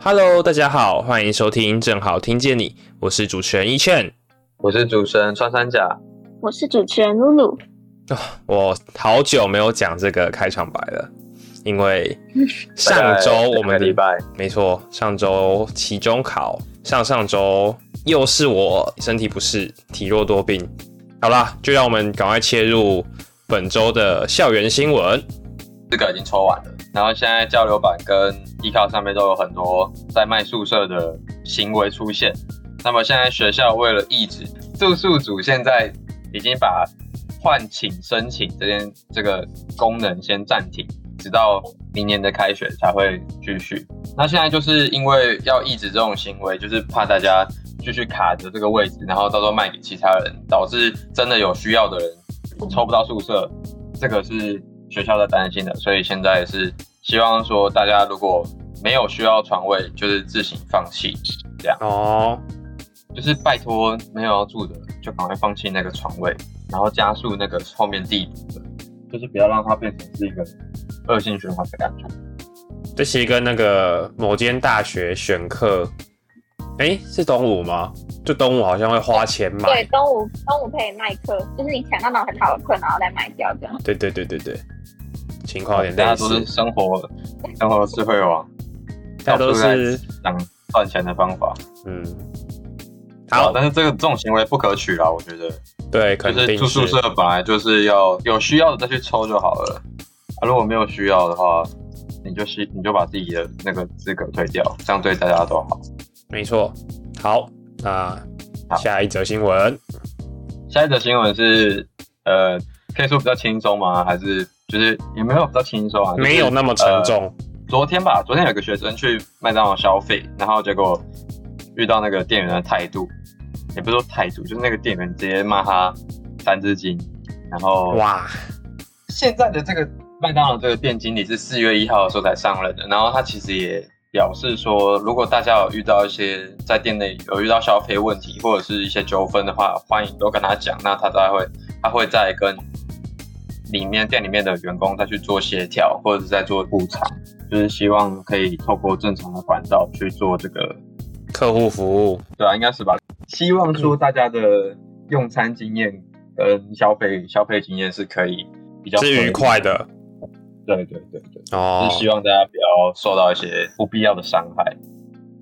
Hello，大家好，欢迎收听正好听见你，我是主持人一劝。我是主持人穿山甲，我是主持人露露。我好久没有讲这个开场白了，因为上周我们两个礼拜没错，上周期中考，上上周又是我身体不适，体弱多病。好啦，就让我们赶快切入本周的校园新闻。这个已经抽完了，然后现在交流版跟 e 靠上面都有很多在卖宿舍的行为出现。那么现在学校为了抑制住宿组，现在已经把换寝申请这件这个功能先暂停，直到明年的开学才会继续。那现在就是因为要抑制这种行为，就是怕大家继续卡着这个位置，然后到时候卖给其他人，导致真的有需要的人抽不到宿舍，这个是学校在担心的。所以现在是希望说大家如果没有需要床位，就是自行放弃，这样哦，就是拜托没有要住的就赶快放弃那个床位，然后加速那个后面地，就是不要让它变成是一个恶性循环的感觉。这其实跟那个某间大学选课，哎、是东吴吗？就东吴好像会花钱买对，买，东吴东吴可以卖课，就是你抢到那种很好的课，然后再卖掉这样。对对对对对，情况有点类大家都是，生活生活智慧王，大家都是想赚钱的方法。嗯，好，但是这个这种行为不可取啦，我觉得。对，肯就是住宿舍本来就是要有需要的再去抽就好了，啊，如果没有需要的话，你就是你就把自己的那个资格退掉，这样对大家都好。没错。好，那好下一则新闻，下一则新闻是，呃，可以说比较轻松吗？还是就是也没有比较轻松啊？就是没有那么沉。重，呃昨天吧，昨天有个学生去麦当劳消费，然后结果遇到那个店员的态度，也不是说态度，就是那个店员直接骂他三字经，然后哇，现在的这个麦当劳这个店经理是四月一号的时候才上任的，然后他其实也表示说，如果大家有遇到一些在店内有遇到消费问题或者是一些纠纷的话，欢迎都跟他讲，那他才会他会再跟里面店里面的员工再去做协调，或者是在做补偿，就是希望可以透过正常的管道去做这个，客户服务，对啊，应该是吧？希望说大家的用餐经验跟消费消费经验是可以比较是愉快的对对对对，哦就是。希望大家不要受到一些不必要的伤害。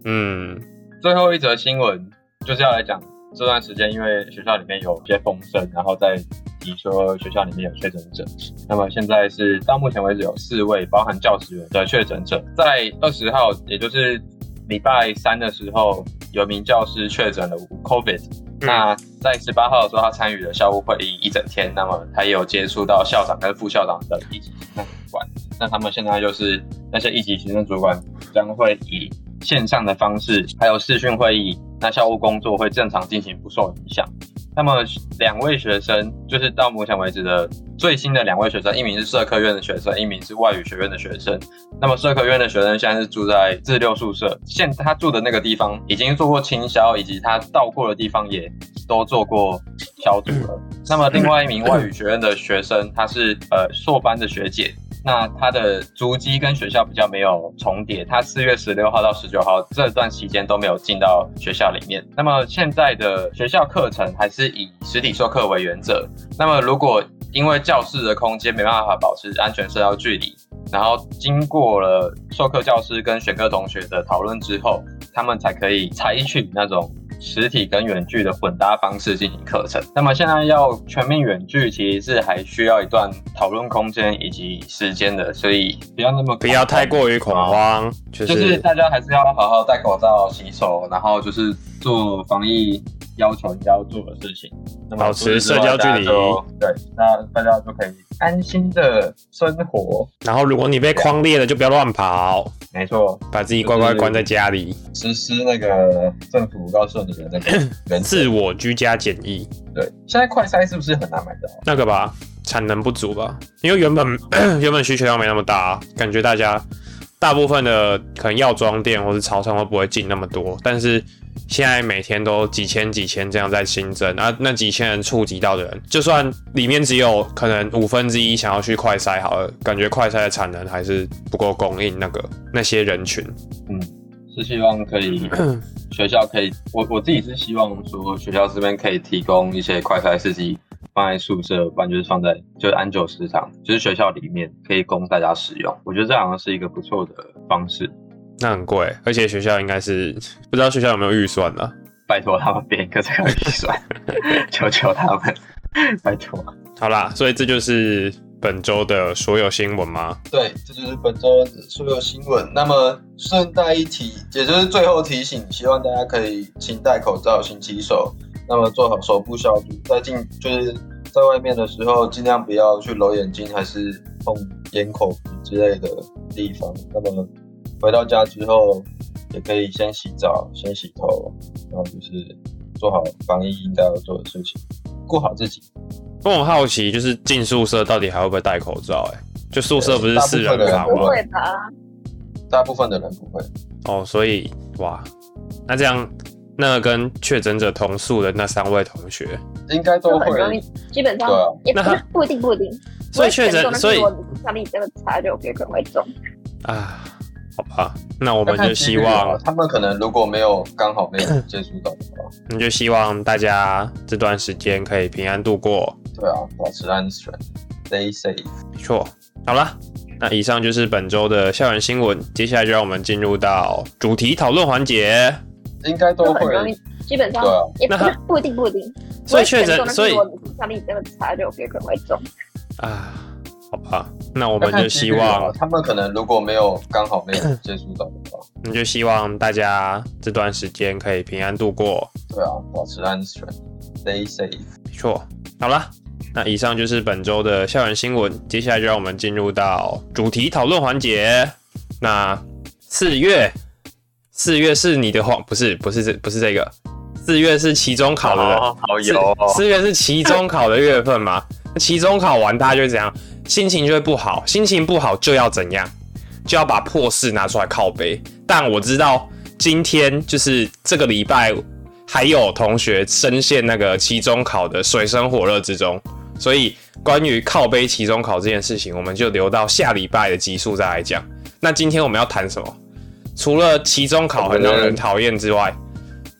嗯，最后一则新闻就是要来讲这段时间，因为学校里面有一些风声，然后在提说学校里面有确诊者。那么现在是到目前为止有四位，包含教职员的确诊者，在二十号，也就是礼拜三的时候，有名教师确诊了 COVID。那在十八号的时候，他参与了校务会议一整天，那么他也有接触到校长跟副校长的一级行政主管。那他们现在就是那些一级行政主管将会以线上的方式，还有视讯会议，那校务工作会正常进行，不受影响。那么两位学生，就是到目前为止的最新的两位学生，一名是社科院的学生，一名是外语学院的学生。那么社科院的学生现在是住在自六宿舍，现他住的那个地方已经做过清消，以及他到过的地方也都做过消毒了。那么另外一名外语学院的学生，他是呃硕班的学姐，那他的足迹跟学校比较没有重叠，他四月十六号到十九号这段期间都没有进到学校里面。那么现在的学校课程还是以实体授课为原则。那么如果因为教室的空间没办法保持安全社交距离，然后经过了授课教师跟选课同学的讨论之后，他们才可以采取那种实体跟远距的混搭方式进行课程。那么现在要全面远距，其实是还需要一段讨论空间以及时间的，所以不要那么不要太过于恐慌，就就是是大家还是要好好戴口罩、洗手，然后就是做防疫要求应该要做的事情。那么保持社交距离对，那大家就可以安心的生活。然后如果你被框裂了，就不要乱跑，没错，把自己乖乖关在家里，实施那个政府告诉你的那个 原自。我居家检疫。对，现在快筛是不是很难买到？那个吧，产能不足吧，因为原本 原本需求量没那么大，感觉大家大部分的可能药妆店或是超商都不会进那么多，但是现在每天都几千几千这样在新增，啊，那几千人触及到的人，就算里面只有可能五分之一想要去快筛好了，感觉快筛的产能还是不够供应那个那些人群。嗯，是希望可以 学校可以，我我自己是希望说学校这边可以提供一些快筛试剂放在宿舍，不然就是放在就是安久食堂，就是学校里面可以供大家使用。我觉得这好像是一个不错的方式。那很贵，而且学校应该是不知道学校有没有预算呢、拜托他们编一个这个预算，求求他们，拜托。好啦，所以这就是本周的所有新闻吗？对，这就是本周的所有新闻。那么顺带一提，也就是最后提醒，希望大家可以勤戴口罩、勤洗手，那么做好手部消毒，在进就是在外面的时候，尽量不要去揉眼睛，还是碰眼、口、鼻之类的地方。那么回到家之后，也可以先洗澡、先洗头，然后就是做好防疫应该要做的事情，顾好自己。我很好奇，就是进宿舍到底还会不会戴口罩、欸？就宿舍不是四人房不吗？会吧？大部分的人不会。哦，所以哇，那这样那跟确诊者同宿的那三位同学，应该都会基本上那他也不是不一定不一定。所以确诊，所以如果你视力真的差，就有可能会中。啊，好吧，那我我们就希望，他们可能如果没有刚好没有接触到的话，我们就希望大家这段时间可以平安度过。对啊，保持安全，stay safe。没错，好了，那以上就是本周的校园新闻，接下来就让我们进入到主题讨论环节。应该都会就很容易，基本上也不是不一定不一定。所以确诊所以但是如果你视力真的差，就有可能会中。啊，好吧，那我们就希望，他们可能如果没有刚好没有接触到的话，我们就希望大家这段时间可以平安度过。对啊，保持安全，stay safe。没错，好了，那以上就是本周的校园新闻，接下来就让我们进入到主题讨论环节。那四月，四月是你的话，不是不是这不是这个，四月是期中考的人，好四四月是期中考的月份嘛？期中考完，大家就会怎样？心情就会不好，心情不好就要怎样？就要把破事拿出来靠背。但我知道今天就是这个礼拜，还有同学深陷那个期中考的水深火热之中，所以关于靠背期中考这件事情，我们就留到下礼拜的集数再来讲。那今天我们要谈什么？除了期中考很让人讨厌之外，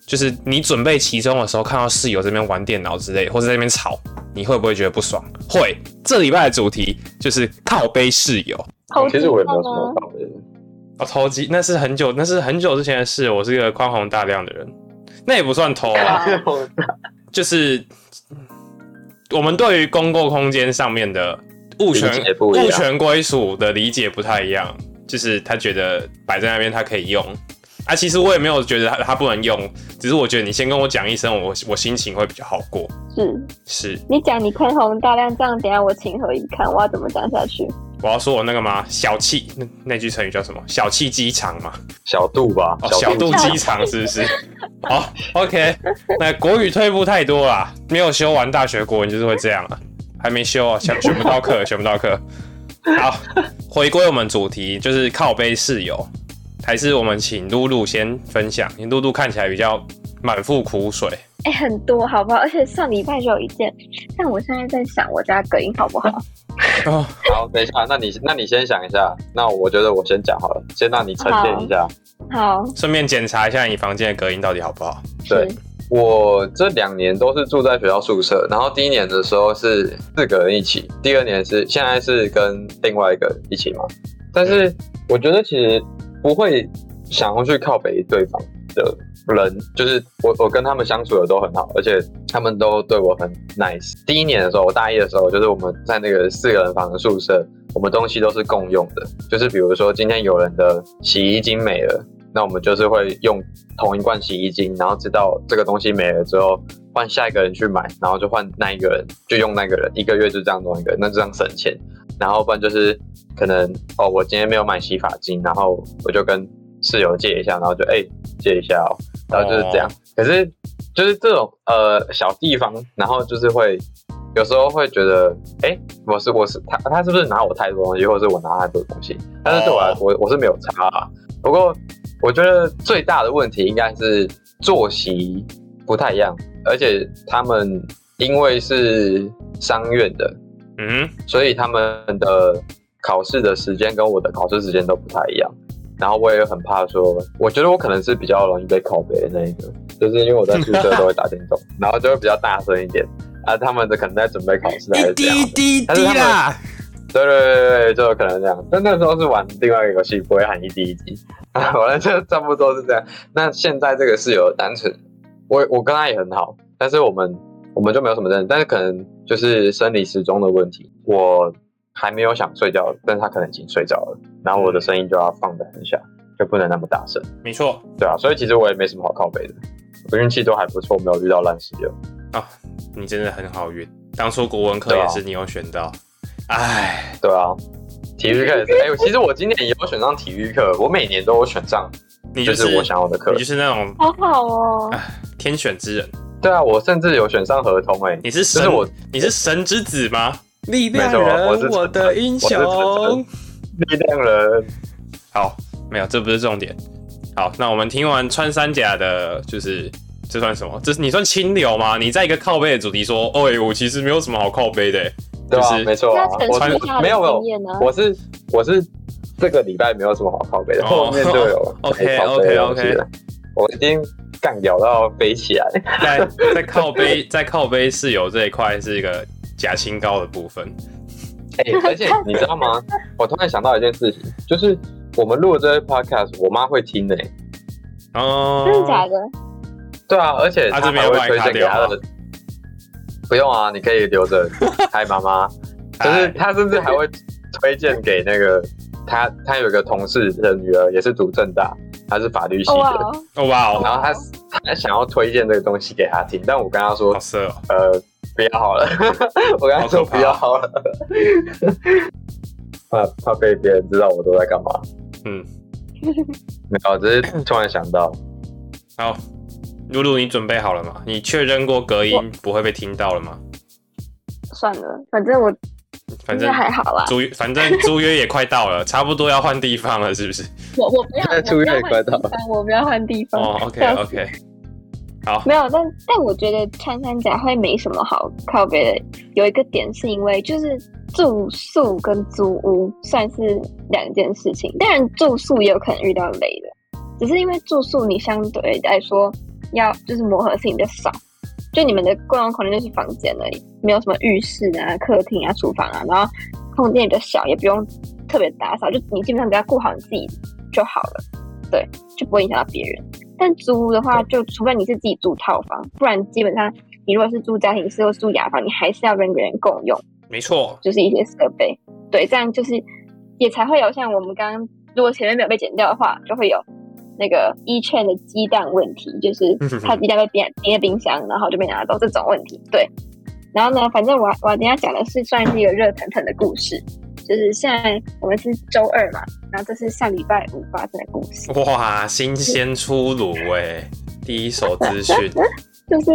就是你准备期中的时候，看到室友这边玩电脑之类，或者在那边吵，你会不会觉得不爽？会。这礼拜的主题就是靠背室友。其实我也没有什么考虑，哦，偷鸡那是很久，那是很久之前的事。我是一个宽宏大量的人，那也不算偷啊，就是嗯我们对于公共空间上面的物权物权归属的理解不太一样。就是他觉得摆在那边他可以用，啊，其实我也没有觉得他他不能用，只是我觉得你先跟我讲一声，我我心情会比较好过。是是，你讲你宽宏大量，这样等一下我情何以堪？我要怎么讲下去？我要说我那个吗？小气那那句成语叫什么？小气鸡肠嘛。小度吧，哦，小肚鸡肠是不是？好，OK。那国语退步太多了，没有修完大学国文就是会这样了，还没修啊，选选不到课，选不到课。好，回归我们主题，就是靠背室友，还是我们请露露先分享？你露露看起来比较满腹苦水，哎、很多好不好？而且上礼拜就有一件，但我现在在想我家隔音好不好？哦，好，等一下，那你那你先想一下，那我觉得我先讲好了，先让你沉淀一下。好，顺便检查一下你房间的隔音到底好不好。对是我这两年都是住在学校宿舍，然后第一年的时候是四个人一起，第二年是现在是跟另外一个一起嘛。但是我觉得其实不会想要去靠北对方的人，就是我我跟他们相处的都很好，而且他们都对我很 nice。第一年的时候，我大一的时候，就是我们在那个四个人房的宿舍，我们东西都是共用的，就是比如说今天有人的洗衣精没了。那我们就是会用同一罐洗衣精，然后直到这个东西没了之后，换下一个人去买，然后就换那一个人，就用那个人，一个月就这样弄一个，那这样省钱。然后不然就是可能哦，我今天没有买洗发精，然后我就跟室友借一下，然后就哎、借一下哦，然后就是这样。哦可是就是这种呃小地方，然后就是会有时候会觉得，哎、我是我是他他是不是拿我太多东西，或者是我拿他太多东西？但是对我我我是没有差啊。不过我觉得最大的问题应该是作息不太一样，而且他们因为是商院的，嗯，所以他们的考试的时间跟我的考试时间都不太一样。然后我也很怕说，我觉得我可能是比较容易被拷贝的那一个，就是因为我在宿舍都会打电动，然后就会比较大声一点。啊，他们的可能在准备考试还是一滴这样滴。滴滴但是他们啦，对对对对，就有可能这样。但那时候是玩另外一个游戏，不会喊一滴一滴。啊，反正就差不多是这样。那现在这个室友单纯，我我跟他也很好，但是我们我们就没有什么争，但是可能就是生理时钟的问题，我还没有想睡觉，但是他可能已经睡着了，然后我的声音就要放得很小，就不能那么大声。没错对啊，所以其实我也没什么好靠背的，我运气都还不错，没有遇到烂室友。啊，你真的很好运。当初国文课也是你有选到，哎，对啊，体育课也是。哎、其实我今年也有选上体育课，我每年都有选上，你就是是我想要的课你。就是那种好好哦，天选之人。对啊，我甚至有选上合同哎、你是神，就是我你是神之子吗？力量人，我的英雄。力量人。好，没有，这不是重点。好，那我们听完穿山甲的，就是这算什么？这是你算清流吗？你在一个靠背的主题说，哦、欸，我其实没有什么好靠背的、欸，对啊，就是没错啊，我没有没有？我是我是这个礼拜没有什么好靠背的，哦后 面就有 OK，可以靠背的东西 OK，OK 了我已经干掉到飞起来。在在靠背在靠背室友这一块是一个假清高的部分。哎、而且你知道吗？我突然想到一件事情，就是我们录的这些 podcast，我妈会听的、哦，真的假的？对啊，而且啊她这边会推荐给她的。不用啊，你可以留着。嗨，妈妈，就是他甚至还会推荐给那个他，他有一个同事的女儿也是读正大，她是法律系的，哦哇哦，哦哇哦，然后她她想要推荐这个东西给他听，但我跟他说好，色哦，呃，不要好了，我跟他说不要好了，怕怕被别人知道我都在干嘛。嗯，没有，只是突然想到，好，露露，你准备好了吗？你确认过隔音不会被听到了吗？算了，反正我反正还好啦。租约，反正租约也快到了，差不多要换地方了，是不是？我我不要，现在出我不要院快到换地方，我不要换地方。哦，OK OK，好，没有，但但我觉得穿山甲会没什么好靠别的。有一个点是因为就是住宿跟租屋算是两件事情，当然住宿也有可能遇到雷的，只是因为住宿你相对来说要就是磨合性比较少，就你们的共用空间就是房间而已，没有什么浴室啊、客厅啊、厨房啊，然后空间也比较小，也不用特别打扫，就你基本上只要顾好你自己就好了，对，就不会影响到别人。但租屋的话，就除非你是自己住套房，不然基本上你如果是住家庭式或是住雅房，你还是要跟别人共用，没错，就是一些设备。对，这样就是也才会有像我们刚刚，如果前面没有被剪掉的话，就会有那个一券的鸡蛋问题，就是 它鸡蛋被冰冰在冰箱，然后就被拿走这种问题。对，然后呢，反正我我等一下讲的是算是一个热腾腾的故事，就是现在我们是周二嘛，然后这是上礼拜五发生的故事。哇，新鲜出炉哎，第一手资讯，就是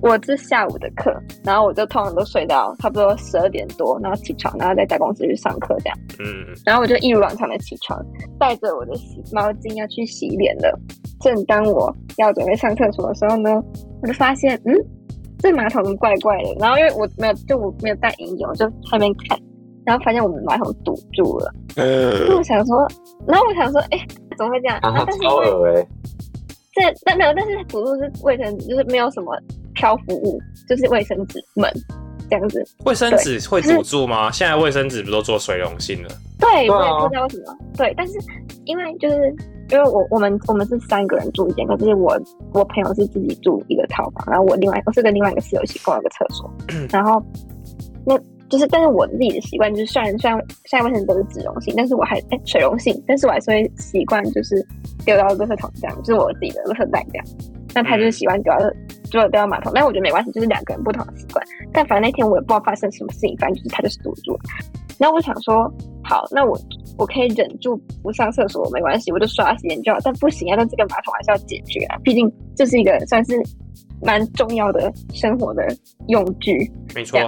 我是下午的课，然后我就通常都睡到差不多十二点多，然后起床，然后再在公司去上课这样。嗯，然后我就一如往常的起床，带着我的洗毛巾要去洗脸了。正当我要准备上厕所的时候呢，我就发现，嗯，这马桶怪怪的。然后因为我没有，就我没有带银油，我就在那边看，然后发现我们马桶堵住了。那我想说，然后我想说，哎，怎么会这样？然后啊，但是因为超恶哎、这但没有，但是辅助是卫生纸，就是没有什么漂浮物，就是卫生纸门这样子。卫生纸会堵住吗？现在卫生纸不都做水溶性了？对，我也不知道为什么。对，但是因为就是因为我我们我们是三个人住一间，可是我我朋友是自己住一个套房，然后我另外我是跟另外一个室友一起共用一个厕所，然后那就是但是我自己的习惯就是虽然虽然现在卫生纸都是脂溶性，但是我还哎、水溶性，但是我还是会习惯就是丢到垃圾桶这样，就是我自己的垃圾袋这样。那他就是喜欢丢到丢丢到马桶，但我觉得没关系，就是两个人不同的习惯。但反正那天我也不知道发生什么事情，反正就是他就是堵住了。然后我想说，好，那我我可以忍住不上厕所没关系，我就刷洗脸就好。但不行啊，那这个马桶还是要解决啊，毕竟这是一个算是蛮重要的生活的用具。没错，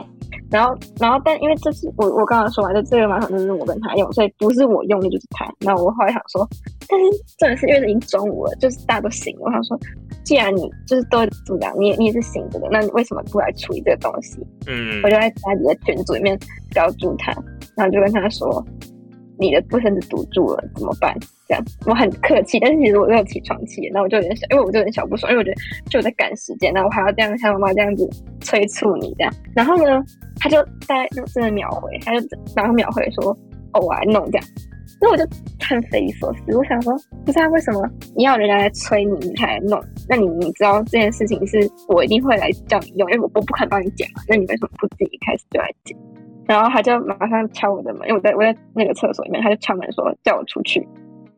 然后，然后，但因为这是我我刚刚说完就这个马桶就是我跟他用，所以不是我用的就是他。那我后来想说，但是重点是因为已经中午了，就是大家都醒了。我想说，既然你就是都怎么讲，你也你也是醒着的，那你为什么不来处理这个东西？嗯我就在家里的群组里面标注他，然后就跟他说，你的卫生纸堵住了，怎么办？我很客气，但是其实我都有起床气，然后我就有点小，因为我就有点小不爽，因为我觉得就我在赶时间，然后我还要这样像妈妈这样子催促你这样，然后呢，他就大概就真的秒回，他就马上秒回说，哦，我来弄这样。那我就很匪夷所思，我想说，不是啊，为什么你要人家来催你，你才来弄？那你你知道这件事情是我一定会来叫你用，因为我我不可能帮你剪嘛，那你为什么不自己一开始就来剪？然后他就马上敲我的门，因为我在我在那个厕所里面，他就敲门说叫我出去，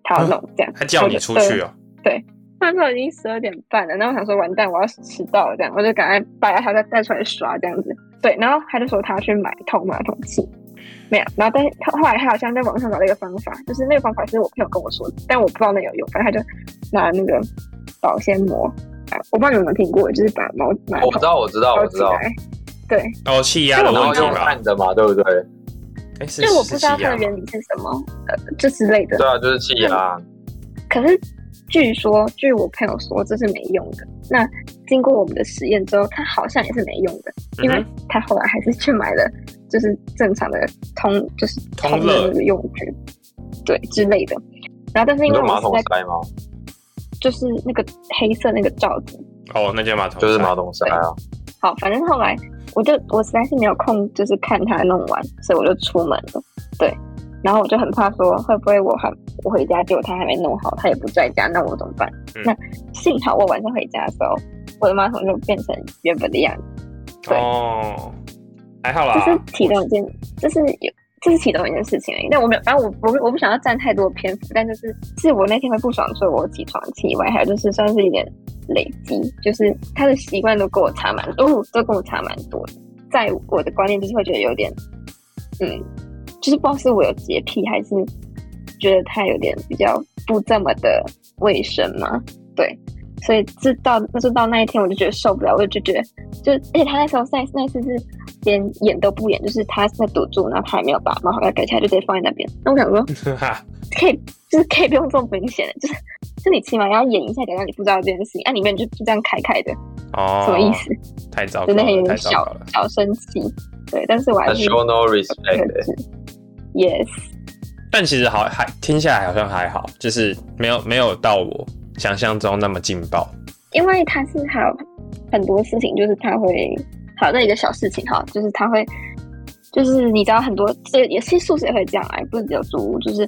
他要弄这样。他叫你出去哦。对那时候已经十二点半了，然后我想说完蛋，我要迟到了，这样我就赶快把他再带出来刷这样子。对，然后他就说他要去买通马桶器，没有，然后但是他后来他好像在网上找了一个方法，就是那个方法是我朋友跟我说的，但我不知道那有用，反正他就拿那个保鲜膜，啊我不知道你们有没有听过，就是把毛马桶我知道，我知道，我知道。对，哦，气压的然后用问题吧？看的嘛，对不对？哎，是就我不知道它的原理是什么，呃，这之类的对。啊，就是气压。可是据说，据我朋友说，这是没用的。那经过我们的实验之后，它好像也是没用的，因为嗯他后来还是去买了，就是正常的通，就是通的那个用具，对之类的。然后，但是因为马我实在桶塞吗？就是那个黑色那个罩子，哦，那件马桶，就是马。桶塞啊。好，反正后来我就我实在是没有空，就是看他弄完，所以我就出门了。对，然后我就很怕说会不会我还我回家结果他还没弄好，他也不在家，那我怎么办？嗯那幸好我晚上回家的时候，我的马桶就变成原本的样子。对哦，还好啦就。是其中一件，就是有。这是其中一件事情而已，但我没有，反正我我我不想要占太多篇幅，但就是是我那天会不爽，所以我起床气以外，还有就是算是一点累积，就是他的习惯都跟我差蛮多，哦，都跟我差蛮多的。在我的观念就是会觉得有点，嗯，就是不知道是我有洁癖，还是觉得他有点比较不这么的卫生嘛，对。所以是到那是到那一天，我就觉得受不了，我就觉得就而且他那时候那那次是连演都不演，就是他在堵住，然后他还没有把马桶盖盖起来，就直接放在那边。那我想说，哈，可以就是可以不用这么明显的，就是就你起码要演一下，假装你不知道这件事情，啊，里面就就这样开开的，哦，什么意？思？太糟糕真的很有点小。小生气，对，但是我还是 show no respect，制。Yes，但其实好还听下来好像还好，就是没有没有到我想象中那么劲爆。因为他是还有很多事情，就是他会，好，那一个小事情哈，就是他会，就是你知道很多，这也是宿舍也会这样啊，不是只有租屋，就是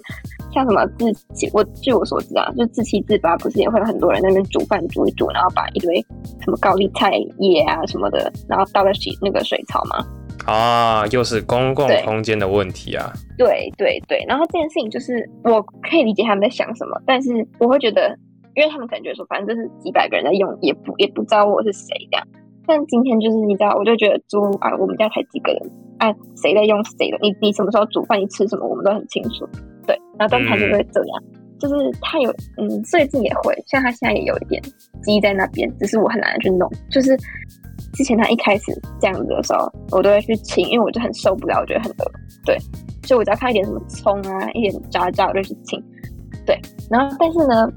像什么自己，我据我所知啊，就自欺自拔，不是也会有很多人在那边煮饭煮一煮，然后把一堆什么高丽菜叶啊什么的，然后倒在洗那个水槽嘛。啊，又是公共空间的问题啊！对对对，然后这件事情就是我可以理解他们在想什么，但是我会觉得，因为他们可能觉得说，反正这是几百个人在用，也不也不知道我是谁这样。但今天就是你知道，我就觉得租啊，我们家才几个人，啊，谁在用谁的，你你什么时候煮饭，你吃什么，我们都很清楚。对，然后但他就会这样，就是他有嗯，最近也会，像他现在也有一点积在那边，只是我很难去弄，就是。之前他一开始这样子的时候，我都会去清，因为我就很受不了，我觉得很恶。对，所以我只要看一点什么葱啊，一点渣渣，我就去清。对，然后但是呢，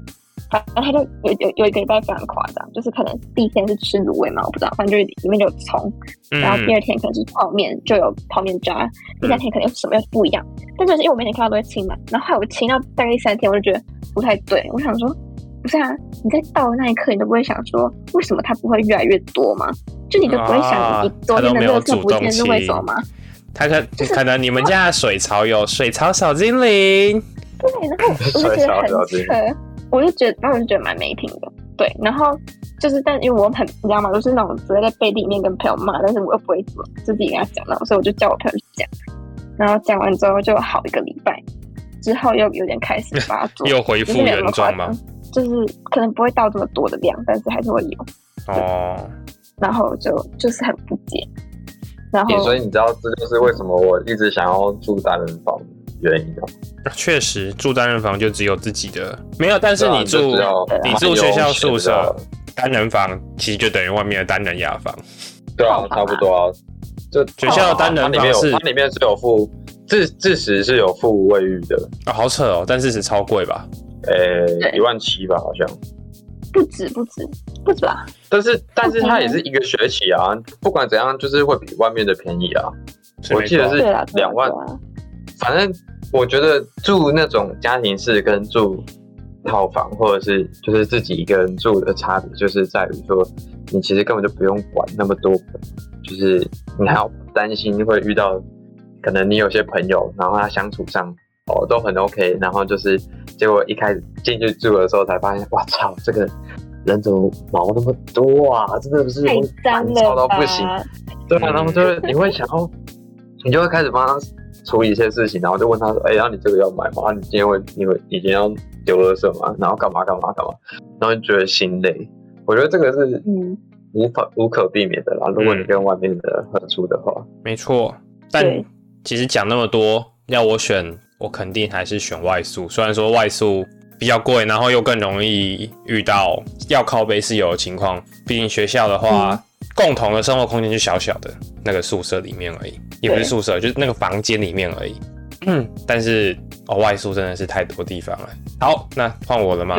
反正他就有有有一个礼拜非常夸张，就是可能第一天是吃卤味嘛，我不知道，反正就是里面就有葱，嗯然后第二天可能是泡面，就有泡面渣，第三天可能又什么又不一样。但就是因为我每天看到都会清嘛，然后后来我清到大概第三天，我就觉得不太对，我想说，不是啊，你在倒的那一刻，你都不会想说，为什么它不会越来越多吗？就你就不会想，啊你昨天的它都没有热色不见是为清什么吗？他可可能你们家的水槽有水槽小精灵，对，然后我就觉得很 扯，我就觉得，我就觉得蛮没品的。对，然后就是，但因为我很，你知道吗？就是那种只会在背地里面跟朋友骂，但是我又不会怎么自己跟他讲，然后所以我就叫我朋友去讲，然后讲完之后就好一个礼拜，之后又有点开始发作，又恢复原状吗？，就是可能不会到这么多的量，但是还是会有，哦，然后就就是很不解，然后所以你知道这就是为什么我一直想要住单人房的原因啊。确实住单人房就只有自己的，没有，但是你住啊你住学校宿舍单人房，其实就等于外面的单人雅房。对啊，差不多啊。就学校的单人它里面房是有它里面是有附自自食是有附卫浴的，啊、好扯哦，但是是超贵吧？呃，对一万七吧，好像。不止不止不止吧？但是但是它也是一个学期啊，不管怎样，就是会比外面的便宜啊。我记得是两万反正我觉得住那种家庭式跟住套房，或者是就是自己一个人住的差别，就是在于说，你其实根本就不用管那么多，就是你还要担心会遇到，可能你有些朋友，然后他相处上哦都很 OK，然后就是结果一开始进去住的时候才发现，哇操，这个人怎么毛那么多啊？真的不是太会脏到不？行。对啊，然后就是你会想要，你就会开始帮他处理一些事情，然后就问他说：“哎、然后你这个要买吗？啊你今天会你会你今天要丢垃圾吗？然后干嘛干嘛干嘛？”然后就觉得心累。我觉得这个是嗯，无法无可避免的啦。如果你跟外面的合租的话，没错，但其实讲那么多，要我选，我肯定还是选外宿。虽然说外宿比较贵，然后又更容易遇到要靠背室友的情况。毕竟学校的话，共同的生活空间就小小的那个宿舍里面而已，也不是宿舍，就是那个房间里面而已。嗯，但是哦，外宿真的是太多地方了。好，那换我了吗？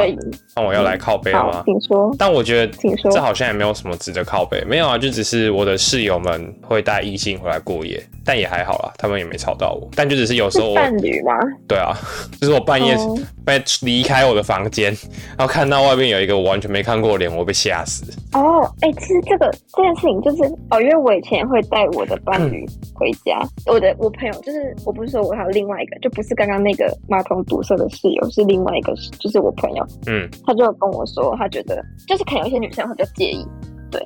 换我要来靠背了吗，？请说。但我觉得请说这好像也没有什么值得靠背，没有啊，就只是我的室友们会带异性回来过夜，但也还好啦，他们也没吵到我。但就只是有时候我，伴侣吗？对啊，就是我半夜哦被离开我的房间，然后看到外面有一个我完全没看过脸，我被吓死。哦，哎、其实这个这件事情就是哦，因为我以前会带我的伴侣回家，我的我朋友就是我不是说我还有另外一个，就不是刚刚那个马桶堵塞的室友，是另外一个，就是我朋友，嗯，他就跟我说，他觉得就是可能有一些女生会比较介意，对，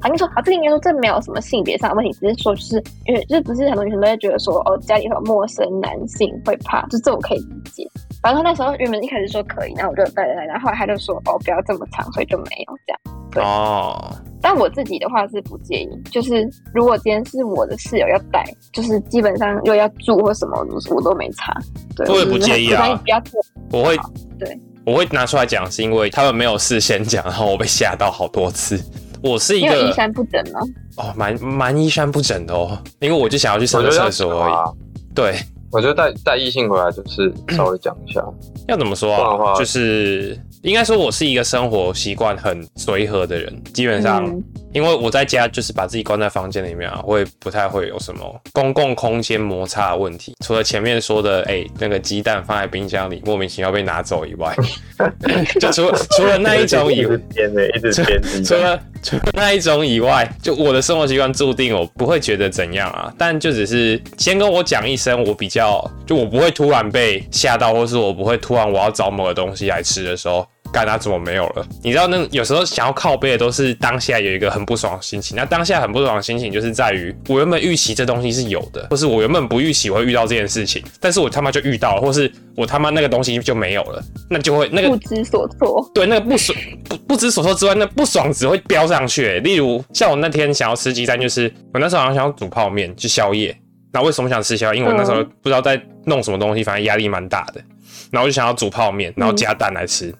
好像说啊，这个应该说这没有什么性别上的问题，只是说就是因为就是不是很多女生都会觉得说哦家里会有陌生男性会怕，就这我可以理解。反正他那时候原本一开始说可以，然后我就带着带，然后后来他就说哦不要这么长，所以就没有这样。对哦，但我自己的话是不介意，就是如果今天是我的室友要带，就是基本上又要住或什么，我我都没差。对，我也不介意啊我觉得不要做我会，对，我会拿出来讲，是因为他们没有事先讲，然后我被吓到好多次。我是一个衣衫不整吗？哦，蛮蛮衣衫不整的哦，因为我就想要去上个厕所而已。啊，对，我觉得带带异性回来就是稍微讲一下，要怎么说啊？就是应该说，我是一个生活习惯很随和的人。基本上，嗯因为我在家就是把自己关在房间里面啊，我也不太会有什么公共空间摩擦的问题。除了前面说的，哎、那个鸡蛋放在冰箱里莫名其妙被拿走以外，就除了除了那一种以 一直编的，一直编除 了那一种以外，就我的生活习惯注定我不会觉得怎样啊，但就只是先跟我讲一声，我比较就我不会突然被吓到，或是我不会突然我要找某个东西来吃的时候。干他怎么没有了？你知道那有时候想要靠背的都是当下有一个很不爽的心情，那当下很不爽的心情就是在于我原本预期这东西是有的，或是我原本不预期我会遇到这件事情，但是我他妈就遇到了，或是我他妈那个东西就没有了，那就会那个不知所措。对，那个不爽不不知所措之外，那不爽只会飙上去欸。例如，像我那天想要吃鸡蛋，就是我那时候好像想要煮泡面，就宵夜。那为什么想吃宵夜？因为我那时候不知道在弄什么东西，反正压力蛮大的。然后我就想要煮泡面，然后加蛋来吃。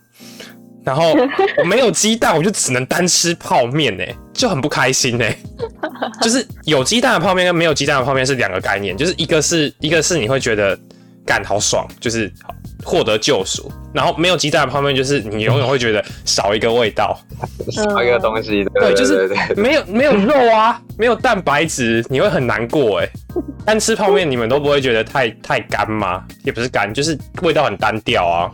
然后我没有鸡蛋，我就只能单吃泡面呢，就很不开心呢。就是有鸡蛋的泡面跟没有鸡蛋的泡面是两个概念，就是一个是一个是你会觉得干好爽，就是获得救赎，然后没有鸡蛋的泡面就是你永远会觉得少一个味道，少一个东西，对，就是没有没有肉啊，没有蛋白质，你会很难过哎。单吃泡面你们都不会觉得太太干吗？也不是干，就是味道很单调啊，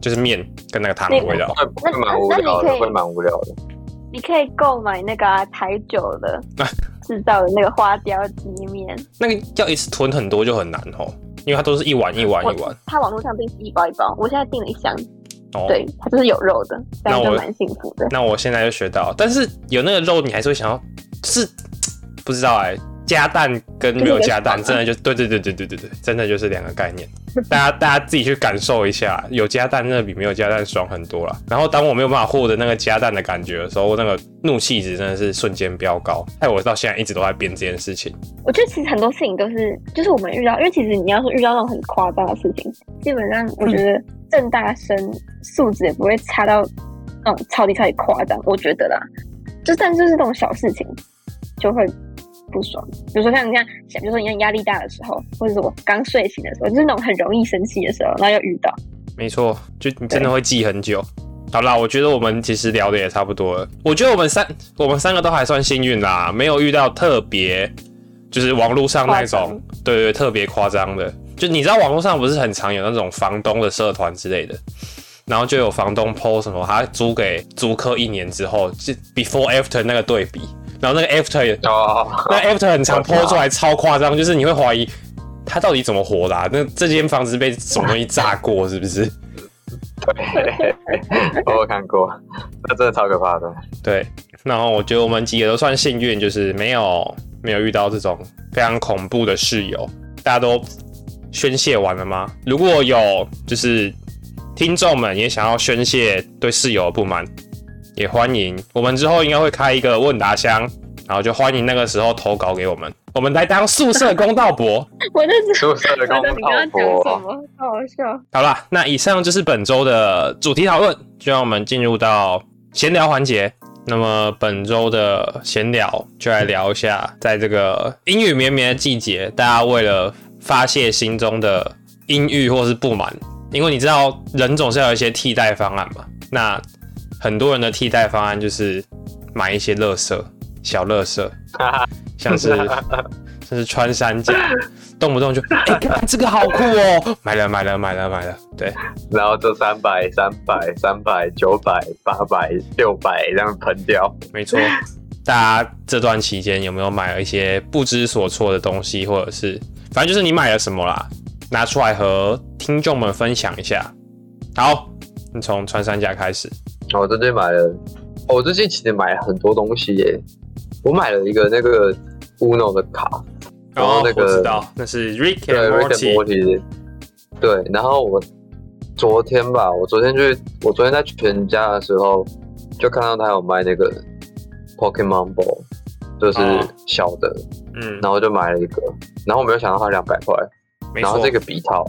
就是面跟那个汤的味道。会会蛮无聊的，会蛮无聊的。你可以购买那个啊、台酒的制造的那个花雕鸡面，那个要一次囤很多就很难哦，因为它都是一碗一碗一碗。它网络上订是一包一包，我现在订了一箱，哦，对，它就是有肉的，这样那我就蛮幸福的。那我现在就学到，但是有那个肉，你还是会想要，是不知道哎、加蛋跟没有加蛋，真的就对对对对对对对，真的就是两个概念。大家大家自己去感受一下，有加蛋真的比没有加蛋爽很多了。然后当我没有办法获得那个加蛋的感觉的时候，那个怒气值真的是瞬间飙高，害我到现在一直都在编这件事情。我觉得其实很多事情都是，就是我们遇到，因为其实你要说遇到那种很夸张的事情，基本上我觉得郑大生素质也不会差到那种超级超级夸张，我觉得啦，就但就是这种小事情就会不爽。比如说像你这样，比如说你像压力大的时候，或者是我刚睡醒的时候，就是那种很容易生气的时候，然后又遇到。没错，就你真的会记很久。好啦，我觉得我们其实聊的也差不多了。我觉得我们三我们三个都还算幸运啦，没有遇到特别就是网络上那种对对特别夸张的。就你知道网络上不是很常有那种房东的社团之类的，然后就有房东 PO 什么他租给租客一年之后，就 before after 那个对比，然后那个 after 也哦，那 after 很常 PO 出来超夸张，就是你会怀疑他到底怎么活的、啊？那这间房子被什么东西炸过是不是？对，我有看过，那真的超可怕的。对，然后我觉得我们几个都算幸运，就是没有没有遇到这种非常恐怖的室友。大家都宣泄完了吗？如果有就是听众们也想要宣泄对室友的不满，也欢迎。我们之后应该会开一个问答箱，然后就欢迎那个时候投稿给我们，我们来当宿舍公道伯。我就是宿舍的公道你刚刚道讲什婆，么，好好笑。好啦，那以上就是本周的主题讨论，就让我们进入到闲聊环节。那么本周的闲聊就来聊一下，在这个阴雨绵绵的季节，大家为了发泄心中的阴郁或是不满，因为你知道人总是要有一些替代方案嘛。那很多人的替代方案就是买一些垃圾，小垃圾，像是像是穿山甲，动不动就 哎、看这个好酷哦，买了买了买了买了，对，然后就三百、三百、三百、九百、八百、六百这样喷掉。没错。大家这段期间有没有买了一些不知所措的东西，或者是反正就是你买了什么啦，拿出来和听众们分享一下。好，你从穿山甲开始。我最近买了，哦我最近其实买了很多东西耶。我买了一个那个 Uno 的卡，然后那哦我知个道，那是 Rick 对 and Morty。对。然后我昨天吧，我昨天去，我昨天在全家的时候就看到他有卖那个 Pokemon Ball，就是哦小的，嗯，然后就买了一个，然后我没有想到它两百块，然后这个笔套，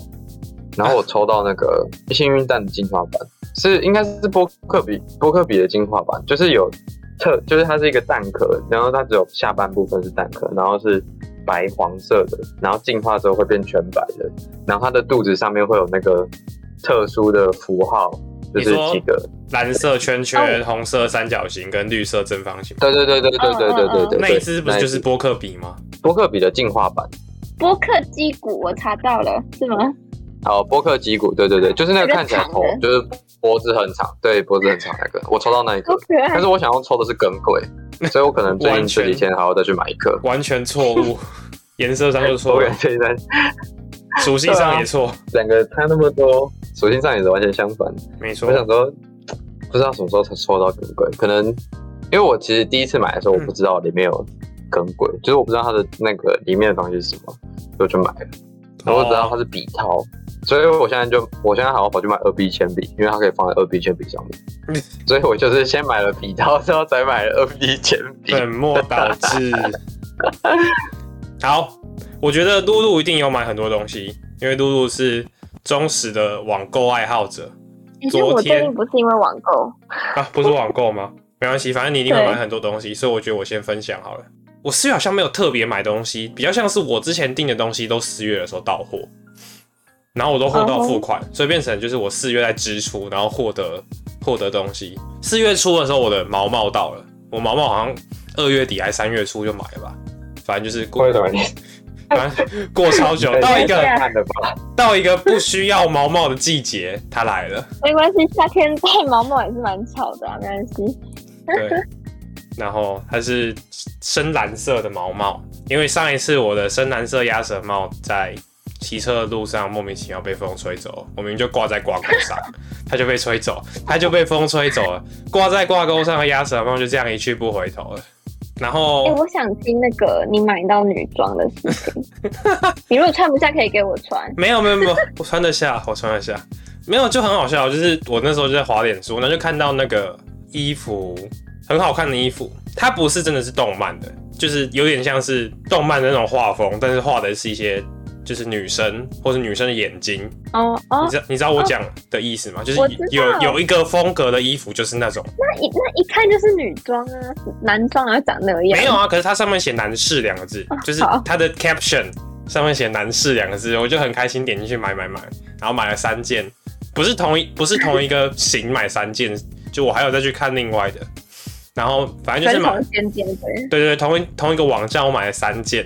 然后我抽到那个幸运蛋的进化版，是应该是波克比波克比的进化版，就是有特，就是它是一个蛋壳，然后它只有下半部分是蛋壳，然后是白黄色的，然后进化之后会变全白的，然后它的肚子上面会有那个特殊的符号，就是几个，蓝色圈圈、哦红色三角形跟绿色正方形。对对对对对对对对对，那一只不是就是波克比吗？波克比的进化版。波克基骨我查到了，是吗？哦，波克脊骨，对对对，就是那个看起来头就是脖子很长，对，脖子很长那个，我抽到那一个但是。我想要抽的是耿鬼，所以我可能最近这几天还要再去买一颗。完全错误，颜色上就错了我感，觉在属性上也错，两个差那么多，属性上也是完全相反。没错我。想说，不知道什么时候才抽到耿鬼，可能因为我其实第一次买的时候，我不知道里面有耿鬼，就是我不知道它的那个里面的东西是什么，所以我就买了。然后我知道它是笔套，所以我现在就我现在好好跑去买二 B 铅笔，因为它可以放在二 B 铅笔上面。所以我就是先买了笔套，之后再买了二 B 铅笔。本末倒置。好，我觉得露露一定有买很多东西，因为露露是忠实的网购爱好者昨天不是因为网购，啊，不是网购吗？没关系，反正你一定会买很多东西，所以我觉得我先分享好了。我四月好像没有特别买东西，比较像是我之前订的东西都四月的时候到货，然后我都货到付款所以变成就是我四月在支出，然后获得获得东西。四月初的时候，我的毛毛到了，我毛毛好像二月底还三月初就买了吧，反正就是过为什么你反正过超久，到一个？到一个不需要毛毛的季节，它来了。没关系，夏天戴毛毛也是蛮巧的啊，没关系。对，然后它是深蓝色的毛帽，因为上一次我的深蓝色鸭舌帽在骑车的路上莫名其妙被风吹走，我明明就挂在挂钩上，它就被吹走，它就被风吹走了，挂在挂钩上的鸭舌帽就这样一去不回头了。然后哎、我想听那个你买到女装的事情。你如果穿不下，可以给我穿。没有没有没有，我穿得下，我穿得下。没有就很好笑，就是我那时候就在滑脸书，然后就看到那个衣服很好看的衣服，它不是真的是动漫的，就是有点像是动漫的那种画风，但是画的是一些就是女生或者女生的眼睛。哦哦。你，知道你知道我讲的意思吗？就是有有一个风格的衣服就是那种，那一那一看就是女装啊，男装啊长那样。没有啊，可是它上面写男士两个字，就是它的 caption 上面写男士两个字，我就很开心点进去买买买，然后买了三件，不是同一不是同一个型买三件，就我还有再去看另外的，然后反正就是分买同尖尖的。对对对，同一同一个网站我买了三件，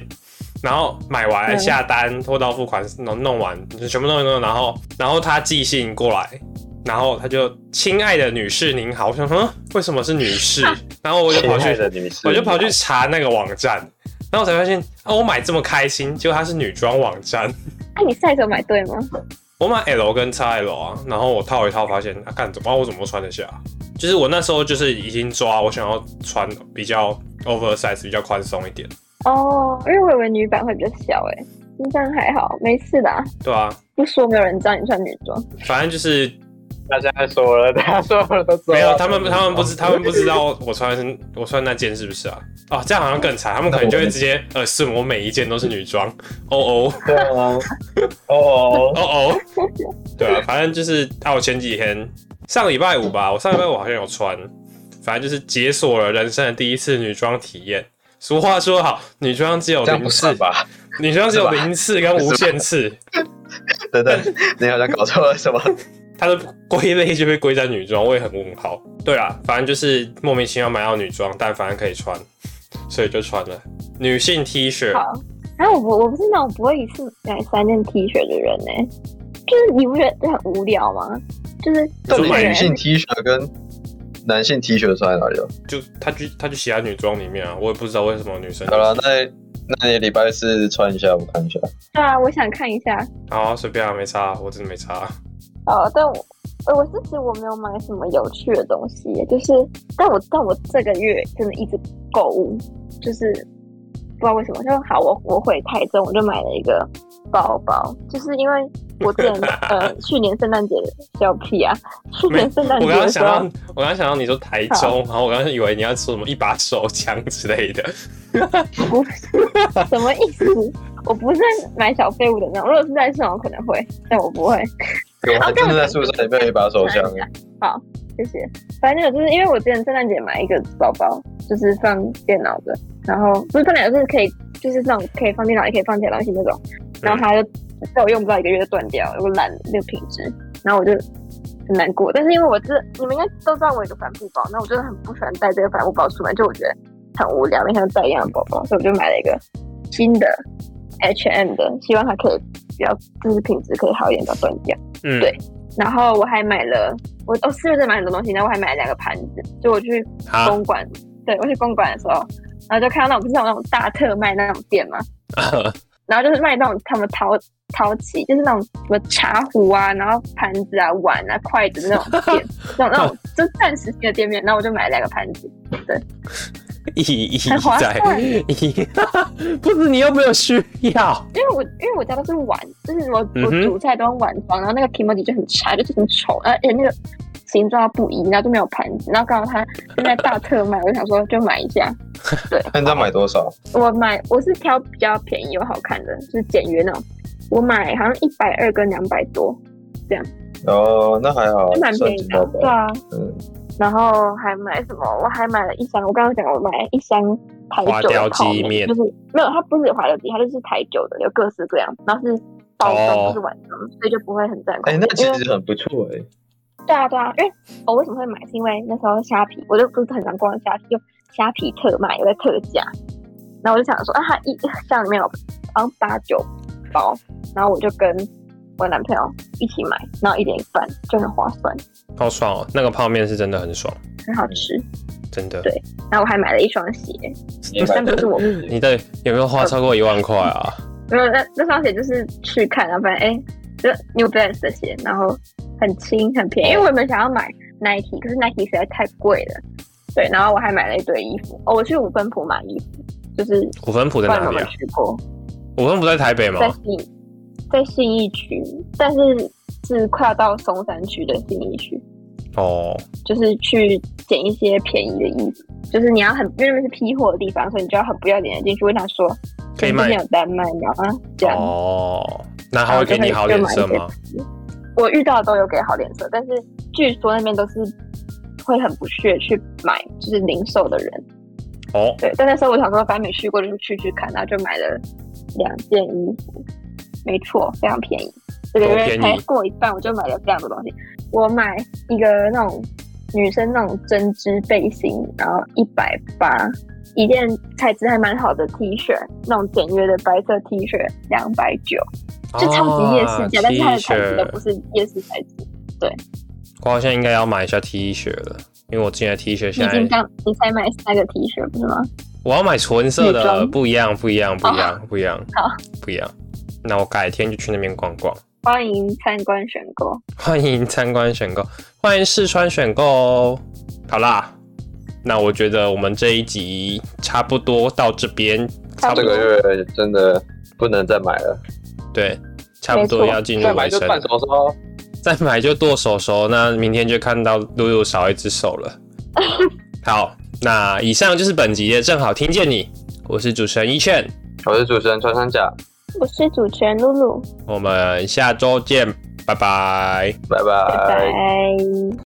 然后买完嗯下单货到付款，弄弄完就全部弄一弄，然后然后他寄信过来，然后他就亲爱的女士您好，我想哼为什么是女士，然后我就跑去我就跑去查那个网站，然后我才发现啊我买这么开心，结果它是女装网站。哎、你 size 有买对吗？我买 L 跟 XL 啊，然后我套一套，发现啊，干怎么我怎么穿得下？就是我那时候就是已经抓，我想要穿比较 oversize，比较宽松一点，哦，因为我以为女版会比较小诶、这样还好，没事的、啊。对啊，不说没有人知道你穿女装。反正就是大家说了，大家说了都没有，他们他们不知他们不知道我穿的是我穿那件是不是啊？哦，这样好像更惨，他们可能就会直接呃，是我每一件都是女装，哦哦。对啊，哦哦，哦哦，对啊，反正就是啊，我前几天上礼拜五吧，我上礼拜五好像有穿，反正就是解锁了人生的第一次女装体验。俗话说好，女装只有零次。吧？女装只有零次跟无限次，等等，你好像搞错了什么？它的归类就被归在女装，我也很问号。对啊，反正就是莫名其妙买到女装，但反正可以穿，所以就穿了女性 T 恤。好，然后我我不是那种不会一次买三件 T 恤的人呢、就是你不觉得很无聊吗？就是到底女性 T 恤跟男性 T 恤穿在哪里了？就他就他就写在女装里面啊，我也不知道为什么女生。好了，那那你礼拜四穿一下，我看一下。对啊，我想看一下。好啊，随便啊，没差，我真的没差。哦，但我呃我是其实我没有买什么有趣的东西，就是但我但我这个月真的一直购物，就是不知道为什么，就好我我回台中我就买了一个包包，就是因为我之前 呃去年圣诞节的小屁啊，去年圣诞节我刚想到，我刚刚想到你说台中，然后我刚刚以为你要说什么一把手枪之类的。不是什么意思？我不是买小废物的那种，如果是在市场可能会，但我不会。有还真的在宿舍里面有一把手枪，好，谢谢。反正就是因为我之前圣诞节买一个包包，就是放电脑的，然后不是放电脑，就是可以，就是那种可以放电脑也可以放其他东西那种。然后它就在我用不到一个月就断掉，有个烂那个品质，然后我就很难过。但是因为我这你们应该都知道我有个帆布包，那我真的很不喜欢带这个帆布包出门，就我觉得很无聊，每天都带一样的包包，所以我就买了一个新的 H&M 的，希望它可以比较就是品质可以好一点，不要断掉。嗯，对。然后我还买了，我哦四月份买很多东西，然后我还买了两个盘子，就我去，公馆，对我去公馆的时候，然后就看到那种不是有那种大特卖那种店嘛，然后就是卖那种他们陶陶器，就是那种什么茶壶啊，然后盘子啊、碗啊、筷子的那种店，那种那种就暂时性的店面，然后我就买了两个盘子，意义很划在算意，不是你又没有需要。因为我因为我家都是碗，就是我我煮菜都用碗装，然后那个 Kimodji 就很差，就是很丑，而且那个形状不一，然后就没有盘子，然后刚好他现在大特卖，我就想说就买一下。那你知道买多少？我买我是挑比较便宜又好看的，就是简约那种。我买好像一百二跟两百多这样，哦，那还好就，蛮算便宜的。对啊，嗯，然后还买什么？我还买了一箱，我刚刚讲我买了一箱台酒的泡面，鸡面就是没有，它不是花雕鸡，它就是台酒的，有各式各样，然后是包装，哦不是碗装，所以就不会很占空哎，间。那其实很不错哎。对啊对啊，因为我为什么会买，是因为那时候虾皮，我就不是很常逛虾皮，就虾皮特卖有在特价，然后我就想说啊，它一箱里面有好像八九包，然后我就跟我男朋友一起买，然后一点一半就很划算，好爽哦！那个泡面是真的很爽，很好吃。真的。对然后我还买了一双鞋，但不是我 你的有没有花超过一万块啊？没有，那那双鞋就是去看，然后发现哎，就 New Balance 的鞋，然后很轻很便宜，因为我原本想要买 Nike，可是 Nike 实在太贵了。对，然后我还买了一堆衣服。哦，我去五分铺买衣服，就是五分埔在哪里啊？去过，五分埔在台北吗？在信在信义区，但是是快要到松山区的信义区，哦，就是去捡一些便宜的衣服。就是你要很因为那边是批货的地方，所以你就要很不要脸的进去问他说可以卖有单卖然后这样。哦。那他会给你好脸色吗？我遇到都有给好脸色，但是据说那边都是会很不屑去买，就是零售的人。哦，对，但那时候我想说，反正没去过，就是去去看，然后就买了两件衣服，没错，非常便宜。这个月才过一半，我就买了这样的东西。我买一个那种女生那种针织背心，然后一百八，一件材质还蛮好的 T 恤，那种简约的白色 T 恤，两百九，就超级夜市价，但是它的材质都不是夜市材质。对，我好像应该要买一下 T 恤了。因为我今天 T 恤现在，你刚你才买三个 T 恤不是吗？我要买纯色的，不一样，不一样，不一样，不一样，好，不一样。那我改天就去那边逛逛。欢迎参观选购，欢迎参观选购，欢迎试穿选购哦。好啦，那我觉得我们这一集差不多到这边，这个月真的不能再买了。对，差不多要进入尾声。再买就剁手手，那明天就看到露露少一只手了。好，那以上就是本集的正好听见你，我是主持人一劝，我是主持人穿山甲，我是主持人露露，我们下周见，拜拜，拜拜，拜拜。